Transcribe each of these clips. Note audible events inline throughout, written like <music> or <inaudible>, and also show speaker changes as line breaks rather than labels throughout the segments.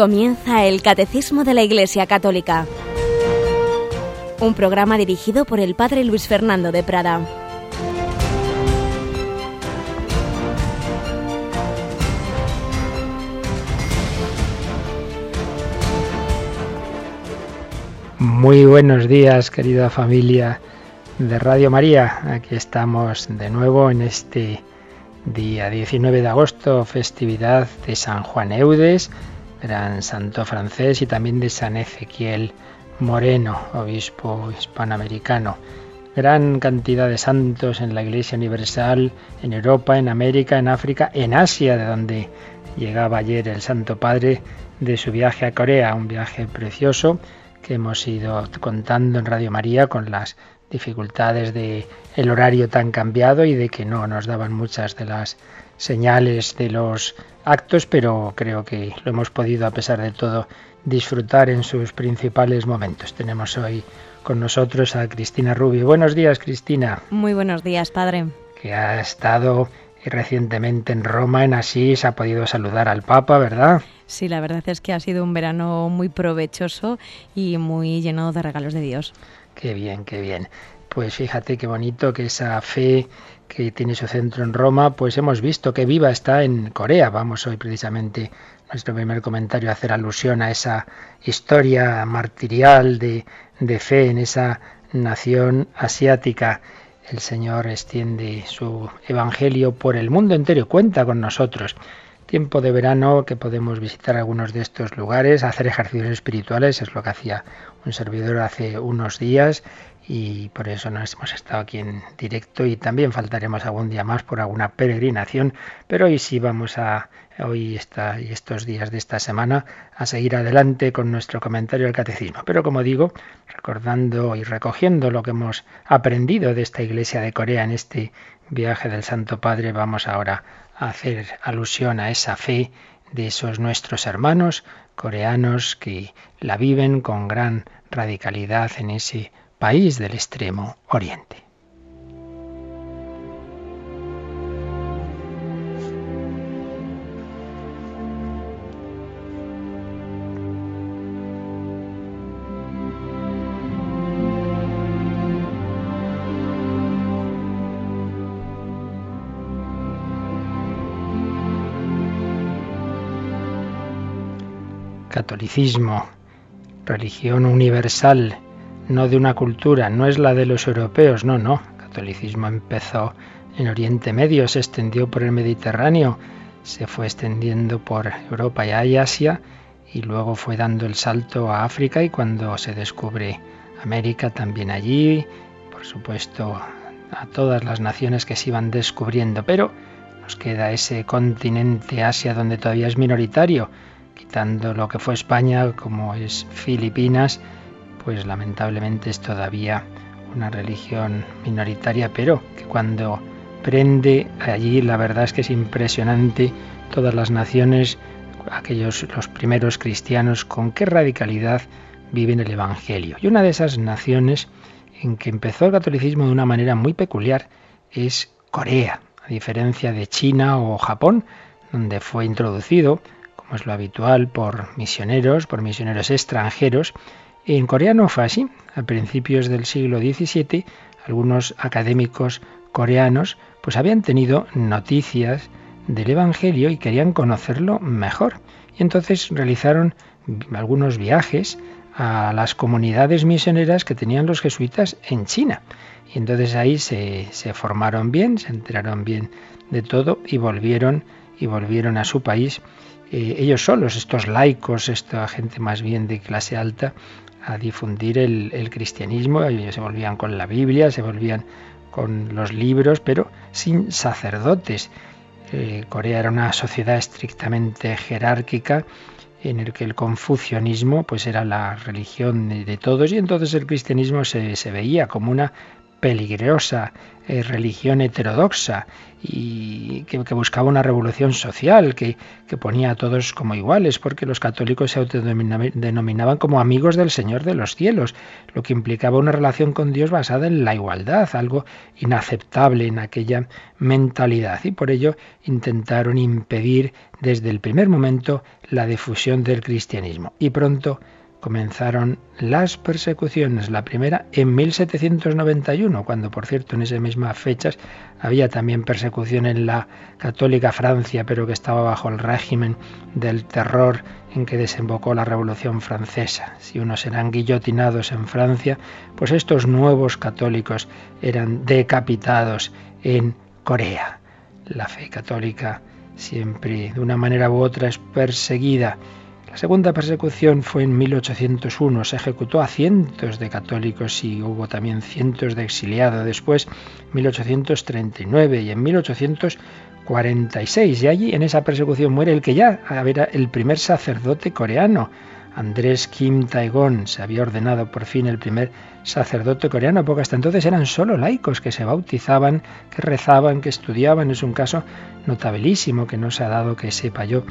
Comienza el Catecismo de la Iglesia Católica, un programa dirigido por el Padre Luis Fernando de Prada.
Muy buenos días, querida familia de Radio María. Aquí estamos de nuevo en este día 19 de agosto, festividad de San Juan Eudes gran santo francés y también de San Ezequiel Moreno, obispo hispanoamericano. Gran cantidad de santos en la Iglesia Universal, en Europa, en América, en África, en Asia, de donde llegaba ayer el Santo Padre de su viaje a Corea, un viaje precioso que hemos ido contando en Radio María con las dificultades de el horario tan cambiado y de que no nos daban muchas de las señales de los actos, pero creo que lo hemos podido, a pesar de todo, disfrutar en sus principales momentos. Tenemos hoy con nosotros a Cristina Rubio. Buenos días, Cristina.
Muy buenos días, padre.
Que ha estado recientemente en Roma, en Asís, ha podido saludar al Papa, ¿verdad?
Sí, la verdad es que ha sido un verano muy provechoso y muy lleno de regalos de Dios.
Qué bien, qué bien. Pues fíjate qué bonito que esa fe que tiene su centro en Roma, pues hemos visto que viva está en Corea. Vamos hoy precisamente nuestro primer comentario a hacer alusión a esa historia martirial de, de fe en esa nación asiática. El Señor extiende su evangelio por el mundo entero, cuenta con nosotros. Tiempo de verano que podemos visitar algunos de estos lugares, hacer ejercicios espirituales, es lo que hacía un servidor hace unos días y por eso no hemos estado aquí en directo y también faltaremos algún día más por alguna peregrinación, pero hoy sí vamos a hoy está, y estos días de esta semana a seguir adelante con nuestro comentario del catecismo. Pero como digo, recordando y recogiendo lo que hemos aprendido de esta iglesia de Corea en este viaje del Santo Padre, vamos ahora a hacer alusión a esa fe de esos nuestros hermanos coreanos que la viven con gran radicalidad en ese país del extremo oriente. Catolicismo, religión universal, no de una cultura, no es la de los europeos, no, no. El catolicismo empezó en Oriente Medio, se extendió por el Mediterráneo, se fue extendiendo por Europa y Asia y luego fue dando el salto a África y cuando se descubre América también allí, por supuesto a todas las naciones que se iban descubriendo, pero nos queda ese continente Asia donde todavía es minoritario, quitando lo que fue España como es Filipinas, pues lamentablemente es todavía una religión minoritaria, pero que cuando prende allí la verdad es que es impresionante todas las naciones, aquellos los primeros cristianos con qué radicalidad viven el evangelio. Y una de esas naciones en que empezó el catolicismo de una manera muy peculiar es Corea, a diferencia de China o Japón, donde fue introducido, como es lo habitual, por misioneros, por misioneros extranjeros, en Corea no fue así. A principios del siglo XVII, algunos académicos coreanos pues habían tenido noticias del Evangelio y querían conocerlo mejor. Y entonces realizaron algunos viajes a las comunidades misioneras que tenían los jesuitas en China. Y entonces ahí se, se formaron bien, se enteraron bien de todo y volvieron y volvieron a su país eh, ellos solos, estos laicos, esta gente más bien de clase alta, a difundir el, cristianismo. Ellos se volvían con la Biblia, se volvían con los libros, pero sin sacerdotes. Eh, Corea era una sociedad estrictamente jerárquica en el que el confucianismo pues era la religión de, todos y entonces el cristianismo se, se veía como una peligrosa eh, religión heterodoxa y que, buscaba una revolución social, que, que, ponía a todos como iguales, porque los católicos se autodenominaban como amigos del Señor de los cielos, lo que implicaba una relación con Dios basada en la igualdad, algo inaceptable en aquella mentalidad. Y por ello intentaron impedir desde el primer momento la difusión del cristianismo. Y pronto comenzaron las persecuciones. La primera en 1791, cuando por cierto en esas mismas fechas había también persecución en la católica Francia, pero que estaba bajo el régimen del terror en que desembocó la Revolución Francesa. Si unos eran guillotinados en Francia, pues estos nuevos católicos eran decapitados en Corea. La fe católica siempre de una manera u otra es perseguida la segunda persecución fue en 1801. Se ejecutó a cientos de católicos y hubo también cientos de exiliados. Después, 1839 y en 1846. Y allí, en esa persecución, muere el que ya era el primer sacerdote coreano. Andrés Kim Taegon se había ordenado por fin el primer sacerdote coreano, porque hasta entonces eran solo laicos que se bautizaban, que rezaban, que estudiaban. Es un caso notabilísimo que no se ha dado que sepa yo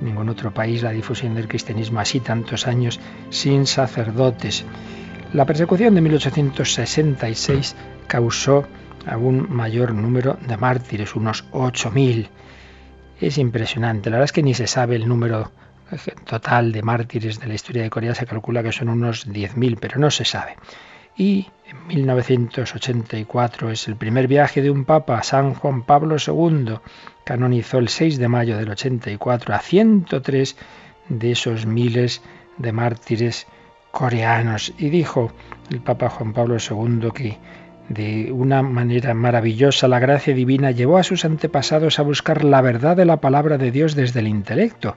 ningún otro país la difusión del cristianismo así tantos años sin sacerdotes. La persecución de 1866 causó aún mayor número de mártires, unos 8.000. Es impresionante, la verdad es que ni se sabe el número total de mártires de la historia de Corea, se calcula que son unos 10.000, pero no se sabe. Y en 1984 es el primer viaje de un papa, San Juan Pablo II, canonizó el 6 de mayo del 84 a 103 de esos miles de mártires coreanos. Y dijo el Papa Juan Pablo II que de una manera maravillosa la gracia divina llevó a sus antepasados a buscar la verdad de la palabra de Dios desde el intelecto,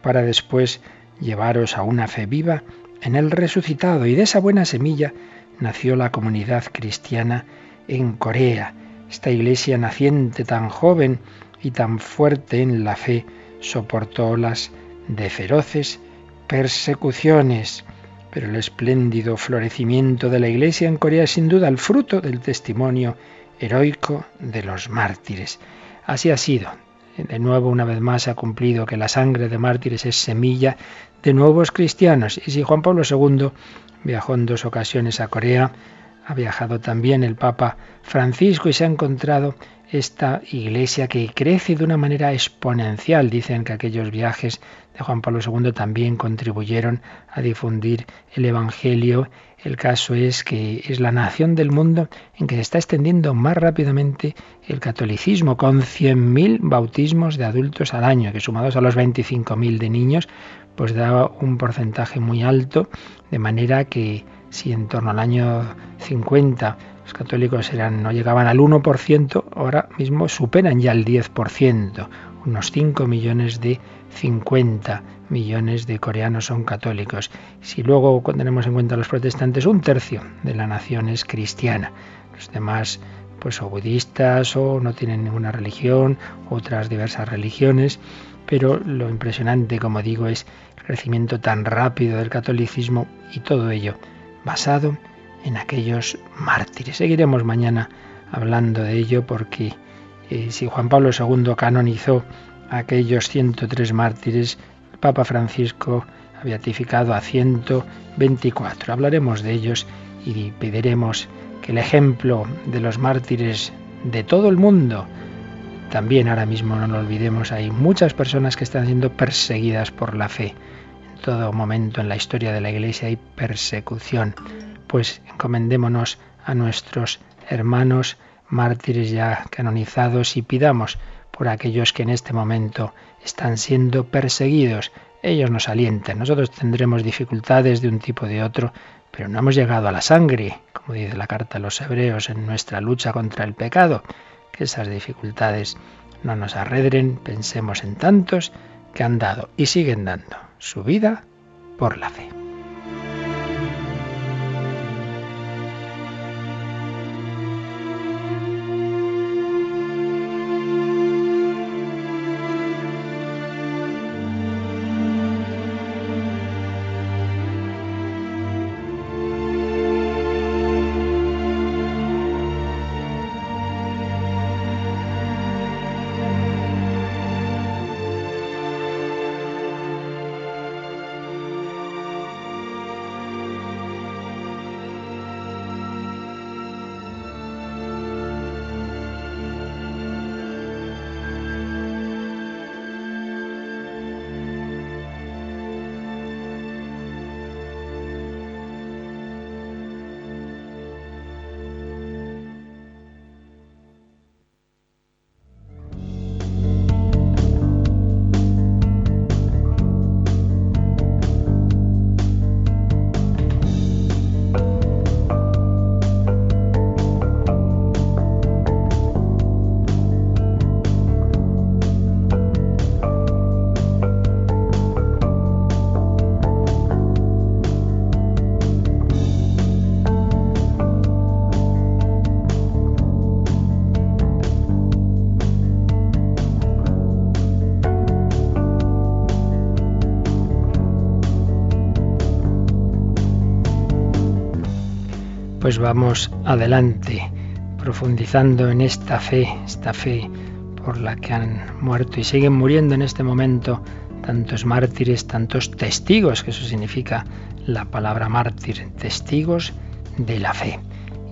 para después llevaros a una fe viva en el resucitado. Y de esa buena semilla nació la comunidad cristiana en Corea. Esta iglesia naciente tan joven y tan fuerte en la fe soportó las de feroces persecuciones. Pero el espléndido florecimiento de la Iglesia en Corea es sin duda el fruto del testimonio heroico de los mártires. Así ha sido. De nuevo, una vez más, ha cumplido que la sangre de mártires es semilla de nuevos cristianos. Y si Juan Pablo II viajó en dos ocasiones a Corea, ha viajado también el Papa Francisco y se ha encontrado esta iglesia que crece de una manera exponencial. Dicen que aquellos viajes de Juan Pablo II también contribuyeron a difundir el Evangelio. El caso es que es la nación del mundo en que se está extendiendo más rápidamente el catolicismo, con 100.000 bautismos de adultos al año, que sumados a los 25.000 de niños, pues da un porcentaje muy alto, de manera que si en torno al año 50 los católicos eran, no llegaban al 1%, ahora mismo superan ya el 10%. Unos 5 millones de 50 millones de coreanos son católicos. Si luego tenemos en cuenta los protestantes, un tercio de la nación es cristiana. Los demás pues o budistas o no tienen ninguna religión, otras diversas religiones, pero lo impresionante, como digo, es el crecimiento tan rápido del catolicismo y todo ello basado en aquellos mártires. Seguiremos mañana hablando de ello porque eh, si Juan Pablo II canonizó a aquellos 103 mártires, el Papa Francisco ha beatificado a 124. Hablaremos de ellos y pediremos que el ejemplo de los mártires de todo el mundo, también ahora mismo no lo olvidemos, hay muchas personas que están siendo perseguidas por la fe. Todo momento en la historia de la Iglesia hay persecución pues encomendémonos a nuestros hermanos mártires ya canonizados y pidamos por aquellos que en este momento están siendo perseguidos. Ellos nos alientan. Nosotros tendremos dificultades de un tipo o de otro, pero no hemos llegado a la sangre, como dice la carta a los hebreos, en nuestra lucha contra el pecado. Que esas dificultades no nos arredren, pensemos en tantos que han dado y siguen dando su vida por la fe. Pues vamos adelante, profundizando en esta fe, esta fe por la que han muerto y siguen muriendo en este momento tantos mártires, tantos testigos, que eso significa la palabra mártir, testigos de la fe.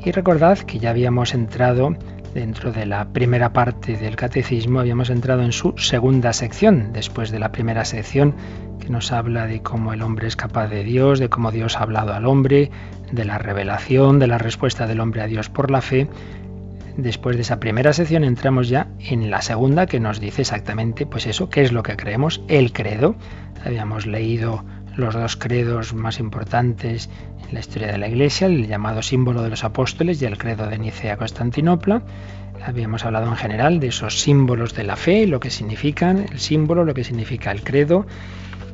Y recordad que ya habíamos entrado dentro de la primera parte del catecismo, habíamos entrado en su segunda sección, después de la primera sección que nos habla de cómo el hombre es capaz de Dios, de cómo Dios ha hablado al hombre, de la revelación, de la respuesta del hombre a Dios por la fe. Después de esa primera sección entramos ya en la segunda que nos dice exactamente pues eso, qué es lo que creemos, el credo. Habíamos leído los dos credos más importantes en la historia de la Iglesia, el llamado símbolo de los apóstoles y el credo de Nicea-Constantinopla. Habíamos hablado en general de esos símbolos de la fe, lo que significan el símbolo, lo que significa el credo,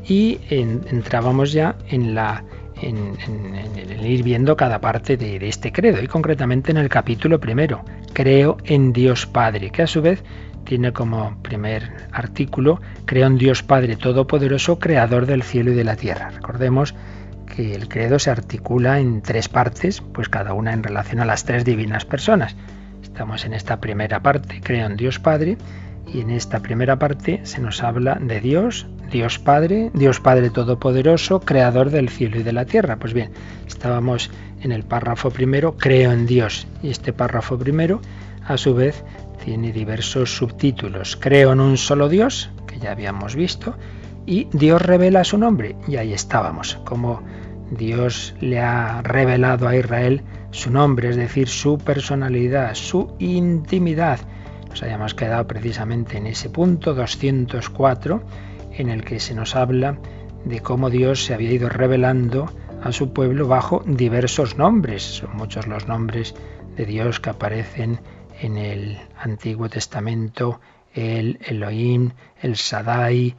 y entrábamos ya en la ir viendo cada parte de, este credo y concretamente en el capítulo primero, creo en Dios Padre, que a su vez tiene como primer artículo, creo en Dios Padre Todopoderoso, Creador del cielo y de la tierra. Recordemos que el credo se articula en tres partes, pues cada una en relación a las tres divinas personas. Estamos en esta primera parte, creo en Dios Padre, y en esta primera parte se nos habla de Dios, Dios Padre, Dios Padre Todopoderoso, Creador del cielo y de la tierra. Pues bien, estábamos en el párrafo primero, creo en Dios, y este párrafo primero, a su vez, tiene diversos subtítulos. Creo en un solo Dios, que ya habíamos visto, y Dios revela su nombre, y ahí estábamos, como Dios le ha revelado a Israel su nombre, es decir, su personalidad, su intimidad. Nos hayamos quedado precisamente en ese punto 204 en el que se nos habla de cómo Dios se había ido revelando a su pueblo bajo diversos nombres. Son muchos los nombres de Dios que aparecen en el Antiguo Testamento, el Elohim, el Sadai,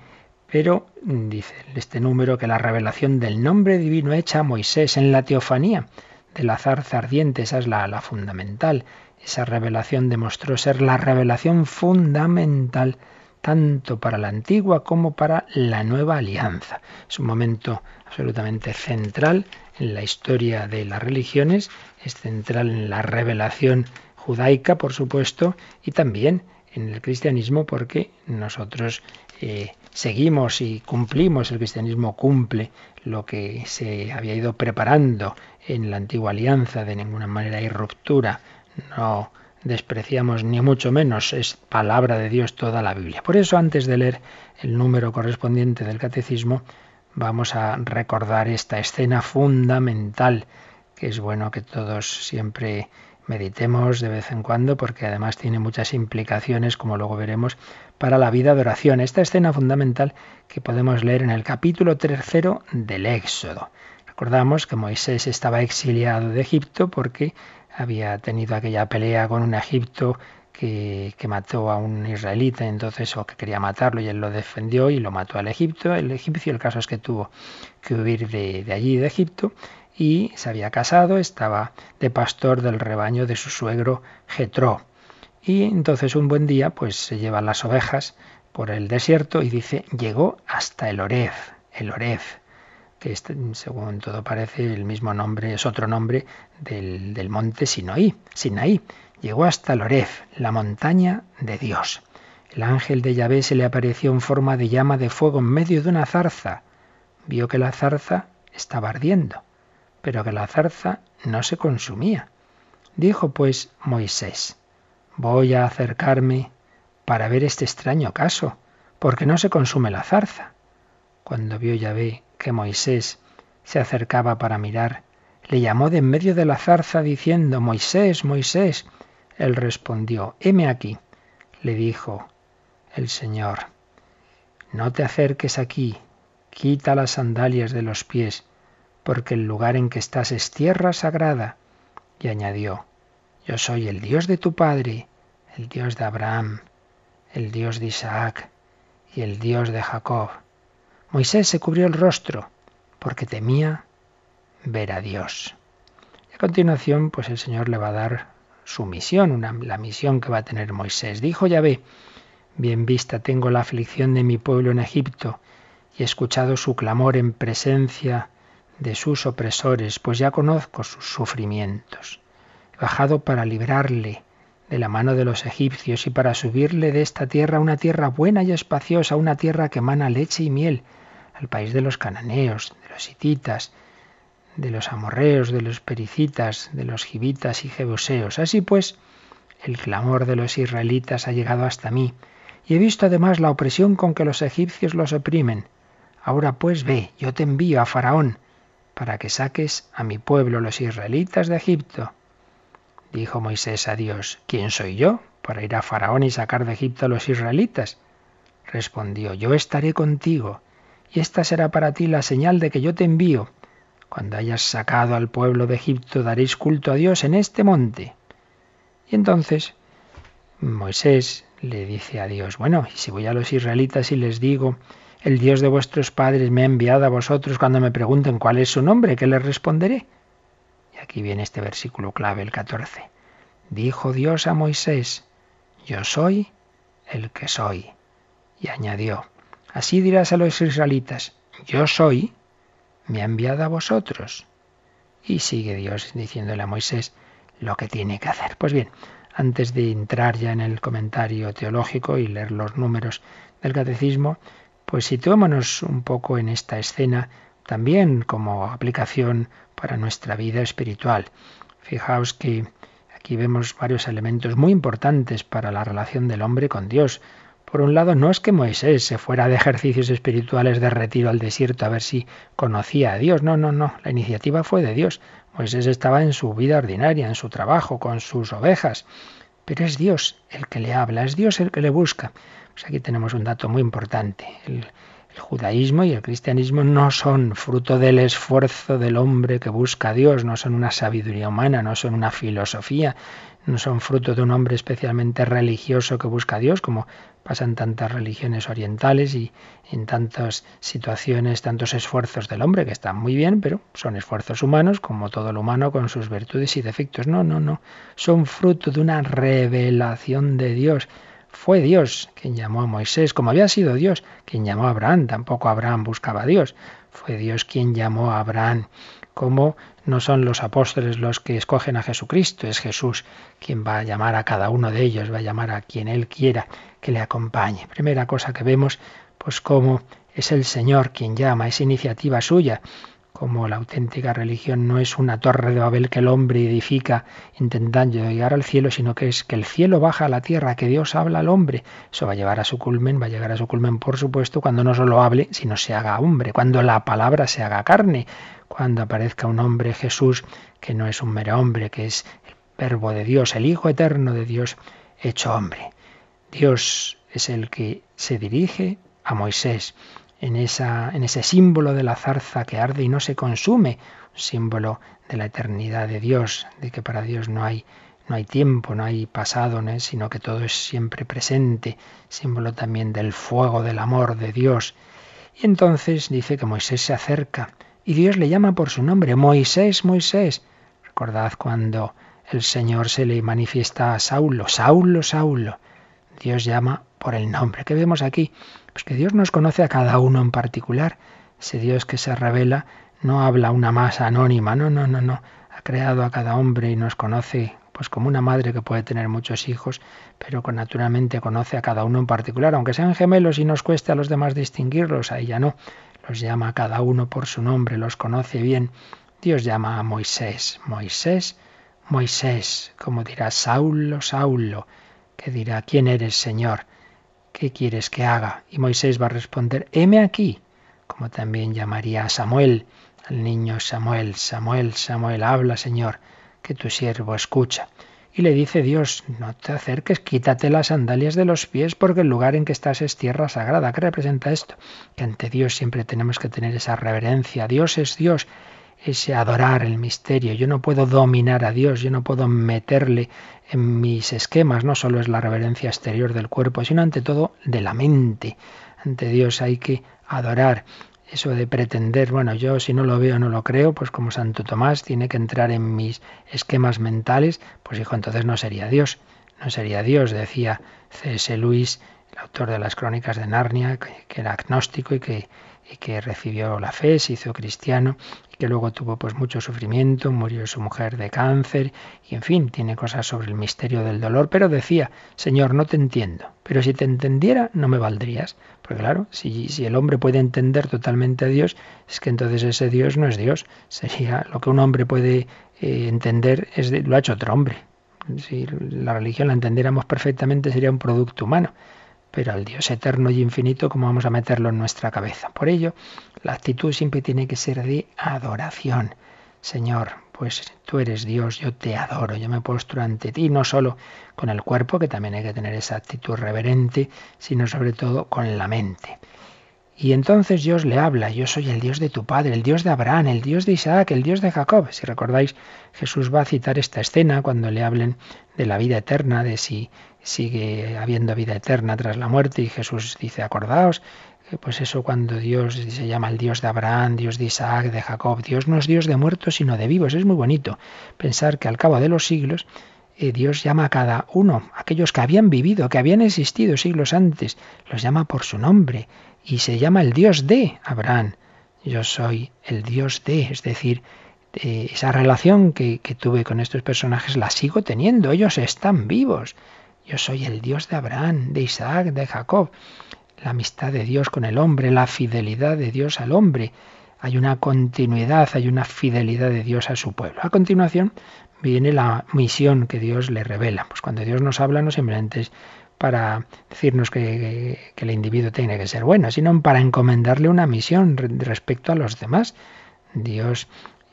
pero dice este número que la revelación del nombre divino hecha a Moisés en la teofanía de la zarza ardiente, esa es la, la fundamental. Esa revelación demostró ser la revelación fundamental tanto para la antigua como para la nueva alianza. Es un momento absolutamente central en la historia de las religiones, es central en la revelación judaica, por supuesto, y también en el cristianismo porque nosotros eh, seguimos y cumplimos, el cristianismo cumple lo que se había ido preparando en la antigua alianza, de ninguna manera hay ruptura, no despreciamos ni mucho menos, es palabra de Dios toda la Biblia. Por eso antes de leer el número correspondiente del catecismo, vamos a recordar esta escena fundamental que es bueno que todos siempre meditemos de vez en cuando porque además tiene muchas implicaciones, como luego veremos, para la vida de oración. Esta escena fundamental que podemos leer en el capítulo tercero del Éxodo. Recordamos que Moisés estaba exiliado de Egipto porque había tenido aquella pelea con un Egipto que, mató a un israelita, entonces, o que quería matarlo, y él lo defendió y lo mató al Egipto. El egipcio, el caso es que tuvo que huir de, de allí, de Egipto, y se había casado, estaba de pastor del rebaño de su suegro Jetro. Y entonces un buen día, pues se lleva las ovejas por el desierto y dice, llegó hasta el Orez, el Orez que según todo parece el mismo nombre, es otro nombre del, monte Sinaí. Sinaí. Llegó hasta Lorez, la montaña de Dios. El ángel de Yahvé se le apareció en forma de llama de fuego en medio de una zarza. Vio que la zarza estaba ardiendo, pero que la zarza no se consumía. Dijo pues Moisés, voy a acercarme para ver este extraño caso, porque no se consume la zarza. Cuando vio Yahvé que Moisés se acercaba para mirar, le llamó de en medio de la zarza diciendo, Moisés, Moisés. Él respondió, heme aquí. Le dijo el Señor, no te acerques aquí, quita las sandalias de los pies, porque el lugar en que estás es tierra sagrada. Y añadió, yo soy el Dios de tu Padre, el Dios de Abraham, el Dios de Isaac y el Dios de Jacob. Moisés se cubrió el rostro porque temía ver a Dios. Y a continuación, pues el Señor le va a dar su misión, la misión que va a tener Moisés. Dijo Yahvé, bien vista tengo la aflicción de mi pueblo en Egipto y he escuchado su clamor en presencia de sus opresores, pues ya conozco sus sufrimientos. He bajado para librarle de la mano de los egipcios y para subirle de esta tierra a una tierra buena y espaciosa, una tierra que emana leche y miel, al país de los cananeos, de los hititas, de los amorreos, de los pericitas, de los gibitas y jebuseos. Así pues, el clamor de los israelitas ha llegado hasta mí, y he visto además la opresión con que los egipcios los oprimen. Ahora pues ve, yo te envío a Faraón, para que saques a mi pueblo los israelitas de Egipto. Dijo Moisés a Dios, ¿quién soy yo para ir a Faraón y sacar de Egipto a los israelitas? Respondió, yo estaré contigo, y esta será para ti la señal de que yo te envío. Cuando hayas sacado al pueblo de Egipto, daréis culto a Dios en este monte. Y entonces Moisés le dice a Dios, bueno, y si voy a los israelitas y les digo, el Dios de vuestros padres me ha enviado a vosotros cuando me pregunten cuál es su nombre, ¿qué les responderé? Y aquí viene este versículo clave, el 14. Dijo Dios a Moisés, yo soy el que soy. Y añadió, así dirás a los israelitas, yo soy, me ha enviado a vosotros. Y sigue Dios diciéndole a Moisés lo que tiene que hacer. Pues bien, antes de entrar ya en el comentario teológico y leer los números del catecismo, pues situémonos un poco en esta escena también como aplicación para nuestra vida espiritual. Fijaos que aquí vemos varios elementos muy importantes para la relación del hombre con Dios. Por un lado, no es que Moisés se fuera de ejercicios espirituales de retiro al desierto a ver si conocía a Dios. No, no, no. La iniciativa fue de Dios. Moisés estaba en su vida ordinaria, en su trabajo, con sus ovejas. Pero es Dios el que le habla, es Dios el que le busca. Pues aquí tenemos un dato muy importante. El, el judaísmo y el cristianismo no son fruto del esfuerzo del hombre que busca a Dios, no son una sabiduría humana, no son una filosofía, no son fruto de un hombre especialmente religioso que busca a Dios, como pasa en tantas religiones orientales y en tantas situaciones, tantos esfuerzos del hombre que están muy bien, pero son esfuerzos humanos, como todo lo humano con sus virtudes y defectos. No, no, no. Son fruto de una revelación de Dios. Fue Dios quien llamó a Moisés, como había sido Dios quien llamó a Abraham. Tampoco Abraham buscaba a Dios. Fue Dios quien llamó a Abraham como no son los apóstoles los que escogen a Jesucristo, es Jesús quien va a llamar a cada uno de ellos, va a llamar a quien Él quiera que le acompañe. Primera cosa que vemos, pues cómo es el Señor quien llama, es iniciativa suya, como la auténtica religión no es una torre de Babel que el hombre edifica intentando llegar al cielo, sino que es que el cielo baja a la tierra, que Dios habla al hombre. Eso va a llevar a su culmen, va a llegar a su culmen, por supuesto, cuando no solo hable, sino se haga hombre, cuando la palabra se haga carne, cuando aparezca un hombre Jesús que no es un mero hombre, que es el verbo de Dios, el Hijo eterno de Dios hecho hombre. Dios es el que se dirige a Moisés en, ese símbolo de la zarza que arde y no se consume, símbolo de la eternidad de Dios, de que para Dios no hay, no hay tiempo, no hay pasado, sino que todo es siempre presente, símbolo también del fuego del amor de Dios. Y entonces dice que Moisés se acerca y Dios le llama por su nombre, Moisés, Moisés. Recordad cuando el Señor se le manifiesta a Saulo, Saulo, Saulo. Dios llama por el nombre. ¿Qué vemos aquí? Pues que Dios nos conoce a cada uno en particular. Ese Dios que se revela no habla una masa anónima, no, no, no, no. Ha creado a cada hombre y nos conoce pues como una madre que puede tener muchos hijos, pero que naturalmente conoce a cada uno en particular, aunque sean gemelos y nos cueste a los demás distinguirlos, a ella no. Los llama a cada uno por su nombre, los conoce bien. Dios llama a Moisés, Moisés, Moisés, como dirá Saulo, Saulo, que dirá, ¿quién eres, Señor? ¿Qué quieres que haga? Y Moisés va a responder, heme aquí, como también llamaría a Samuel, al niño Samuel, Samuel, Samuel, habla, Señor, que tu siervo escucha. Y le dice Dios, no te acerques, quítate las sandalias de los pies porque el lugar en que estás es tierra sagrada. ¿Qué representa esto? Que ante Dios siempre tenemos que tener esa reverencia. Dios es Dios, ese adorar el misterio. Yo no puedo dominar a Dios, yo no puedo meterle en mis esquemas. No solo es la reverencia exterior del cuerpo, sino ante todo de la mente. Ante Dios hay que adorar eso de pretender, bueno, yo si no lo veo no lo creo, pues como Santo Tomás tiene que entrar en mis esquemas mentales, pues hijo, entonces no sería Dios, no sería Dios, decía C.S. Luis, el autor de las crónicas de Narnia, que, era agnóstico y que, y que recibió la fe, se hizo cristiano y que luego tuvo pues mucho sufrimiento, murió su mujer de cáncer y en fin, tiene cosas sobre el misterio del dolor, pero decía, Señor, no te entiendo, pero si te entendiera no me valdrías, porque claro, si, si el hombre puede entender totalmente a Dios, es que entonces ese Dios no es Dios, sería lo que un hombre puede eh, entender, es lo ha hecho otro hombre. Si la religión la entendiéramos perfectamente sería un producto humano pero al Dios eterno y infinito, ¿cómo vamos a meterlo en nuestra cabeza? Por ello, la actitud siempre tiene que ser de adoración. Señor, pues tú eres Dios, yo te adoro, yo me postro ante ti, no solo con el cuerpo, que también hay que tener esa actitud reverente, sino sobre todo con la mente. Y entonces Dios le habla, yo soy el Dios de tu padre, el Dios de Abraham, el Dios de Isaac, el Dios de Jacob. Si recordáis, Jesús va a citar esta escena cuando le hablen de la vida eterna, de si sigue habiendo vida eterna tras la muerte y Jesús dice, acordaos, pues eso cuando Dios se llama el Dios de Abraham, Dios de Isaac, de Jacob, Dios no es Dios de muertos sino de vivos. Es muy bonito pensar que al cabo de los siglos eh, Dios llama a cada uno, aquellos que habían vivido, que habían existido siglos antes, los llama por su nombre y se llama el Dios de Abraham. Yo soy el Dios de, es decir, esa relación que, que tuve con estos personajes la sigo teniendo, ellos están vivos. Yo soy el Dios de Abraham, de Isaac, de Jacob. La amistad de Dios con el hombre, la fidelidad de Dios al hombre. Hay una continuidad, hay una fidelidad de Dios a su pueblo. A continuación viene la misión que Dios le revela. Pues cuando Dios nos habla no simplemente es para decirnos que, que el individuo tiene que ser bueno, sino para encomendarle una misión respecto a los demás. Dios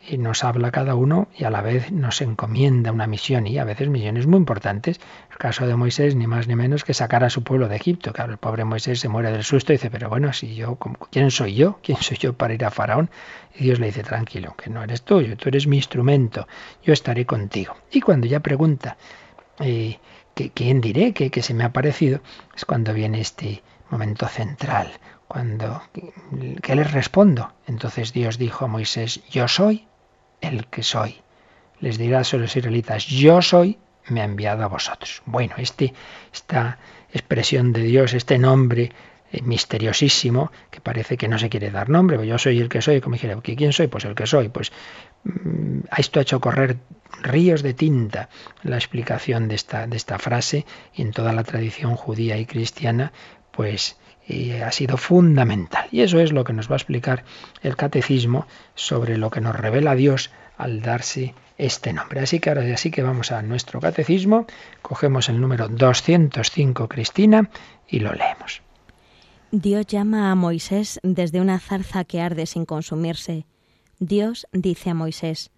y nos habla cada uno y a la vez nos encomienda una misión y a veces misiones muy importantes. El caso de Moisés, ni más ni menos que sacar a su pueblo de Egipto. Claro, el pobre Moisés se muere del susto y dice, pero bueno, si yo, ¿quién soy yo? <laughs> ¿Quién soy yo para ir a Faraón? Y Dios le dice, tranquilo, que no eres tuyo, tú eres mi instrumento, yo estaré contigo. Y cuando ya pregunta, eh, ¿quién diré que, que se me ha parecido? Es cuando viene este momento central, cuando, ¿qué les respondo? Entonces Dios dijo a Moisés, yo soy el que soy. Les dirá a los israelitas, yo soy, me ha enviado a vosotros. Bueno, este, esta expresión de Dios, este nombre eh, misteriosísimo, que parece que no se quiere dar nombre, pues yo soy el que soy, como dijera, ¿quién soy? Pues el que soy. Pues mm, esto ha hecho correr ríos de tinta la explicación de esta, de esta frase y en toda la tradición judía y cristiana, pues y ha sido fundamental. Y eso es lo que nos va a explicar el catecismo sobre lo que nos revela Dios al darse este nombre. Así que ahora sí que vamos a nuestro catecismo, cogemos el número 205, Cristina, y lo leemos.
Dios llama a Moisés desde una zarza que arde sin consumirse. Dios dice a Moisés,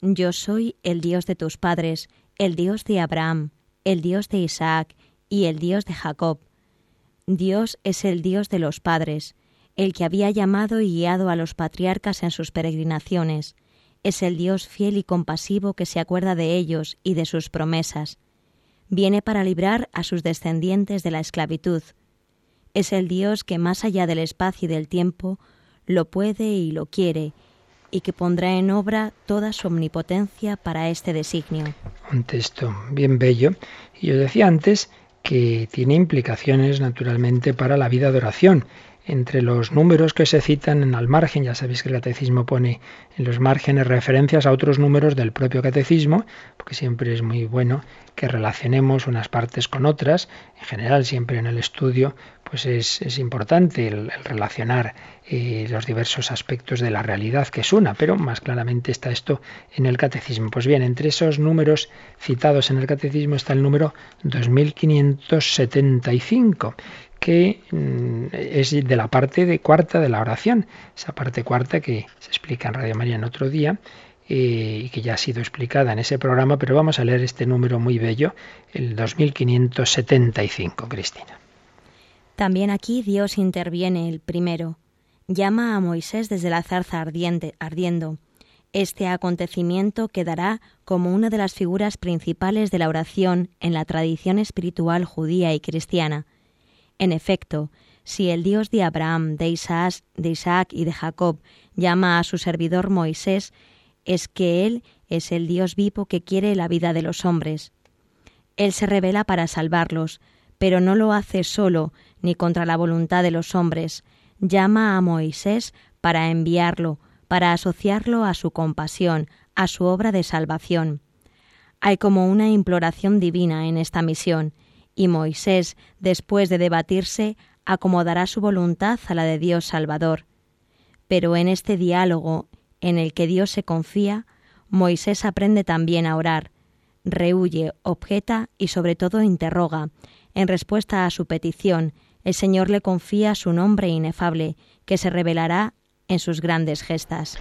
Yo soy el Dios de tus padres, el Dios de Abraham, el Dios de Isaac y el Dios de Jacob. Dios es el Dios de los padres, el que había llamado y guiado a los patriarcas en sus peregrinaciones. Es el Dios fiel y compasivo que se acuerda de ellos y de sus promesas. Viene para librar a sus descendientes de la esclavitud. Es el Dios que más allá del espacio y del tiempo lo puede y lo quiere, y que pondrá en obra toda su omnipotencia para este designio.
Un texto bien bello. Y yo decía antes que tiene implicaciones naturalmente para la vida de oración. Entre los números que se citan en al margen, ya sabéis que el catecismo pone en los márgenes referencias a otros números del propio catecismo, porque siempre es muy bueno que relacionemos unas partes con otras. En general, siempre en el estudio, pues es, importante el, relacionar eh, los diversos aspectos de la realidad, que es una, pero más claramente está esto en el catecismo. Pues bien, entre esos números citados en el catecismo está el número 2575 que mm, es de la parte de cuarta de la oración, esa parte cuarta que se explica en Radio María en otro día eh, y que ya ha sido explicada en ese programa, pero vamos a leer este número muy bello, el 2575, Cristina.
También aquí Dios interviene el primero. Llama a Moisés desde la zarza ardiente, ardiendo. Este acontecimiento quedará como una de las figuras principales de la oración en la tradición espiritual judía y cristiana. En efecto, si el Dios de Abraham, de Isaac, de Isaac y de Jacob llama a su servidor Moisés, es que Él es el Dios vivo que quiere la vida de los hombres. Él se revela para salvarlos, pero no lo hace solo ni contra la voluntad de los hombres, llama a Moisés para enviarlo, para asociarlo a su compasión, a su obra de salvación. Hay como una imploración divina en esta misión, y Moisés, después de debatirse, acomodará su voluntad a la de Dios Salvador. Pero en este diálogo en el que Dios se confía, Moisés aprende también a orar, rehuye, objeta y sobre todo interroga. En respuesta a su petición, el Señor le confía su nombre inefable, que se revelará en sus grandes gestas.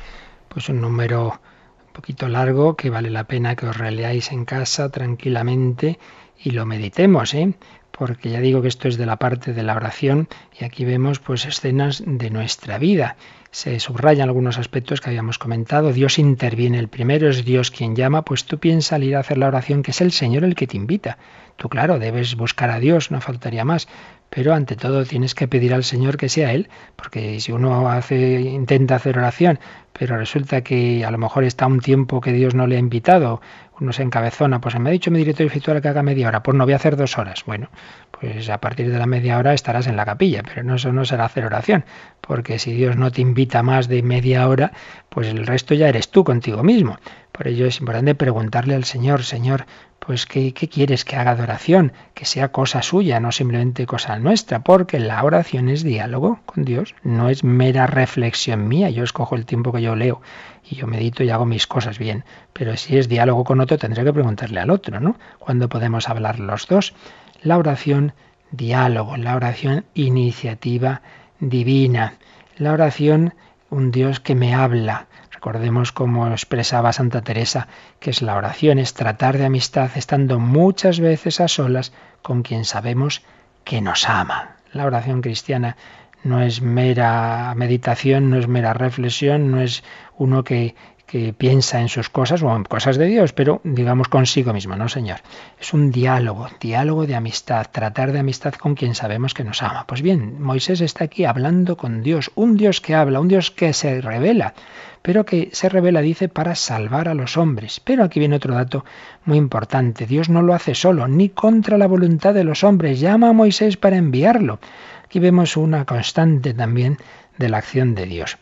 Pues un número un poquito largo que vale la pena que os releáis en casa tranquilamente y lo meditemos, ¿eh? porque ya digo que esto es de la parte de la oración y aquí vemos pues escenas de nuestra vida. Se subrayan algunos aspectos que habíamos comentado. Dios interviene el primero, es Dios quien llama, pues tú piensas al ir a hacer la oración que es el Señor el que te invita. Tú claro, debes buscar a Dios, no faltaría más, pero ante todo tienes que pedir al Señor que sea Él, porque si uno hace, intenta hacer oración, pero resulta que a lo mejor está un tiempo que Dios no le ha invitado, uno se encabezona, pues me ha dicho mi director espiritual que haga media hora, pues no voy a hacer dos horas. Bueno, pues a partir de la media hora estarás en la capilla, pero no, eso no será hacer oración, porque si Dios no te invita más de media hora, pues el resto ya eres tú contigo mismo. Por ello es importante preguntarle al Señor, Señor, pues ¿qué, ¿qué, quieres que haga de oración? Que sea cosa suya, no simplemente cosa nuestra, porque la oración es diálogo con Dios, no es mera reflexión mía, yo escojo el tiempo que yo leo y yo medito y hago mis cosas bien, pero si es diálogo con otro tendré que preguntarle al otro, ¿no? ¿Cuándo podemos hablar los dos? La oración diálogo, la oración iniciativa divina, la oración un Dios que me habla, Recordemos como expresaba Santa Teresa, que es la oración, es tratar de amistad estando muchas veces a solas con quien sabemos que nos ama. La oración cristiana no es mera meditación, no es mera reflexión, no es uno que, que piensa en sus cosas o en cosas de Dios, pero digamos consigo mismo, ¿no, Señor? Es un diálogo, diálogo de amistad, tratar de amistad con quien sabemos que nos ama. Pues bien, Moisés está aquí hablando con Dios, un Dios que habla, un Dios que se revela, pero que se revela, dice, para salvar a los hombres. Pero aquí viene otro dato muy importante. Dios no lo hace solo, ni contra la voluntad de los hombres. Llama a Moisés para enviarlo. Aquí vemos una constante también de la acción de Dios.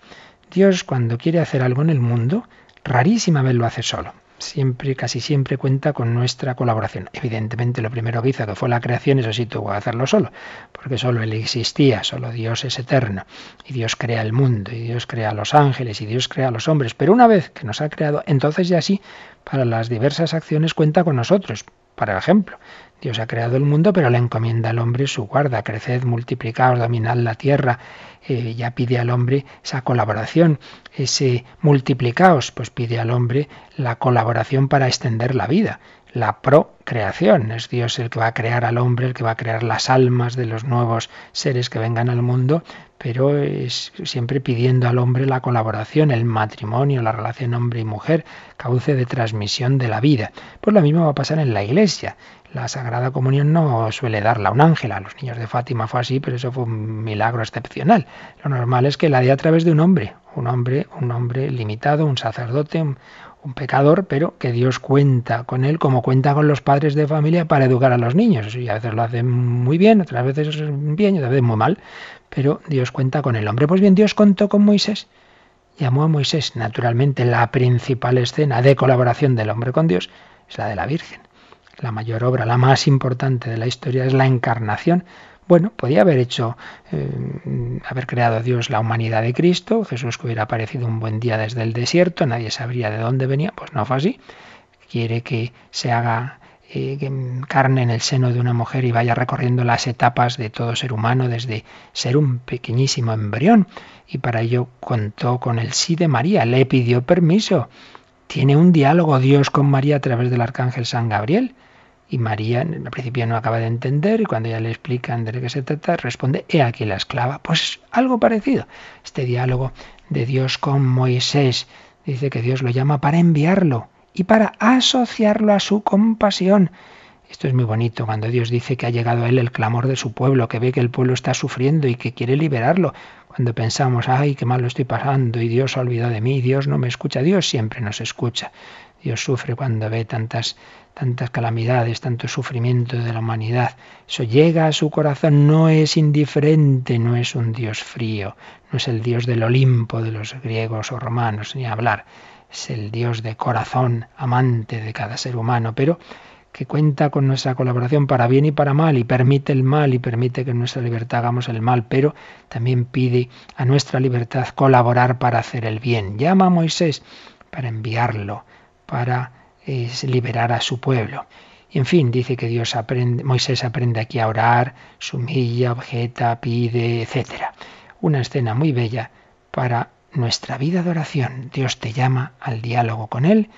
Dios cuando quiere hacer algo en el mundo, rarísima vez lo hace solo. Siempre, casi siempre cuenta con nuestra colaboración. Evidentemente, lo primero que hizo, que fue la creación, eso sí tuvo que hacerlo solo, porque solo Él existía, solo Dios es eterno, y Dios crea el mundo, y Dios crea a los ángeles, y Dios crea a los hombres. Pero una vez que nos ha creado, entonces ya sí, para las diversas acciones cuenta con nosotros. Por ejemplo, Dios ha creado el mundo, pero le encomienda al hombre su guarda, creced, multiplicaos, dominad la tierra. Eh, ya pide al hombre esa colaboración, ese multiplicaos, pues pide al hombre la colaboración para extender la vida la procreación. Es Dios el que va a crear al hombre, el que va a crear las almas de los nuevos seres que vengan al mundo, pero es siempre pidiendo al hombre la colaboración, el matrimonio, la relación hombre y mujer, cauce de transmisión de la vida. Pues lo mismo va a pasar en la iglesia. La Sagrada Comunión no suele darla un ángel. A los niños de Fátima fue así, pero eso fue un milagro excepcional. Lo normal es que la dé a través de un hombre, un hombre, un hombre limitado, un sacerdote, un, un pecador, pero que Dios cuenta con él como cuenta con los padres de familia para educar a los niños. Y a veces lo hacen muy bien, otras veces bien otras veces muy mal, pero Dios cuenta con el hombre. Pues bien, Dios contó con Moisés. Llamó a Moisés, naturalmente, la principal escena de colaboración del hombre con Dios es la de la Virgen. La mayor obra, la más importante de la historia es la encarnación bueno, podía haber hecho, eh, haber creado Dios la humanidad de Cristo, Jesús que hubiera aparecido un buen día desde el desierto, nadie sabría de dónde venía, pues no fue así. Quiere que se haga eh, carne en el seno de una mujer y vaya recorriendo las etapas de todo ser humano desde ser un pequeñísimo embrión. Y para ello contó con el sí de María, le pidió permiso. Tiene un diálogo Dios con María a través del arcángel San Gabriel. Y María al principio no acaba de entender y cuando ya le explican de qué se trata, responde, he aquí la esclava. Pues algo parecido. Este diálogo de Dios con Moisés dice que Dios lo llama para enviarlo y para asociarlo a su compasión. Esto es muy bonito cuando Dios dice que ha llegado a él el clamor de su pueblo, que ve que el pueblo está sufriendo y que quiere liberarlo. Cuando pensamos, ay, qué mal lo estoy pasando y Dios ha olvidado de mí, Dios no me escucha, Dios siempre nos escucha. Dios sufre cuando ve tantas tantas calamidades, tanto sufrimiento de la humanidad. Eso llega a su corazón, no es indiferente, no es un Dios frío, no es el Dios del Olimpo de los griegos o romanos, ni hablar. Es el Dios de corazón, amante de cada ser humano, pero que cuenta con nuestra colaboración para bien y para mal y permite el mal y permite que en nuestra libertad hagamos el mal, pero también pide a nuestra libertad colaborar para hacer el bien. Llama a Moisés para enviarlo, para es liberar a su pueblo. Y en fin, dice que Dios aprende, Moisés aprende aquí a orar, se humilla, objeta, pide, etc. Una escena muy bella para nuestra vida de oración. Dios te llama al diálogo con Él,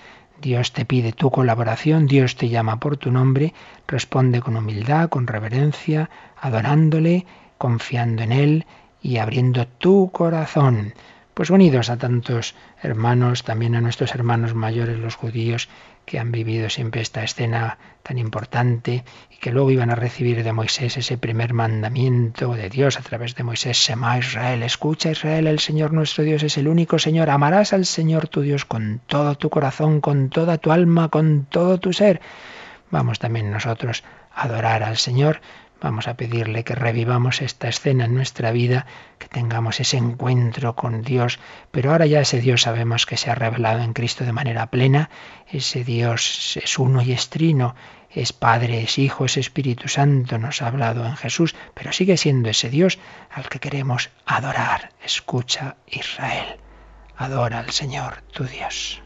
Dios te pide tu colaboración, Dios te llama por tu nombre, responde con humildad, con reverencia, adorándole, confiando en Él y abriendo tu corazón. Pues unidos a tantos hermanos, también a nuestros hermanos mayores, los judíos, que han vivido siempre esta escena tan importante y que luego iban a recibir de Moisés ese primer mandamiento de Dios a través de Moisés, Sema Israel, escucha Israel, el Señor nuestro Dios es el único Señor, amarás al Señor tu Dios con todo tu corazón, con toda tu alma, con todo tu ser. Vamos también nosotros a adorar al Señor Vamos a pedirle que revivamos esta escena en nuestra vida, que tengamos ese encuentro con Dios, pero ahora ya ese Dios sabemos que se ha revelado en Cristo de manera plena, ese Dios es uno y es trino, es Padre, es Hijo, es Espíritu Santo, nos ha hablado en Jesús, pero sigue siendo ese Dios al que queremos adorar. Escucha Israel, adora al Señor, tu Dios.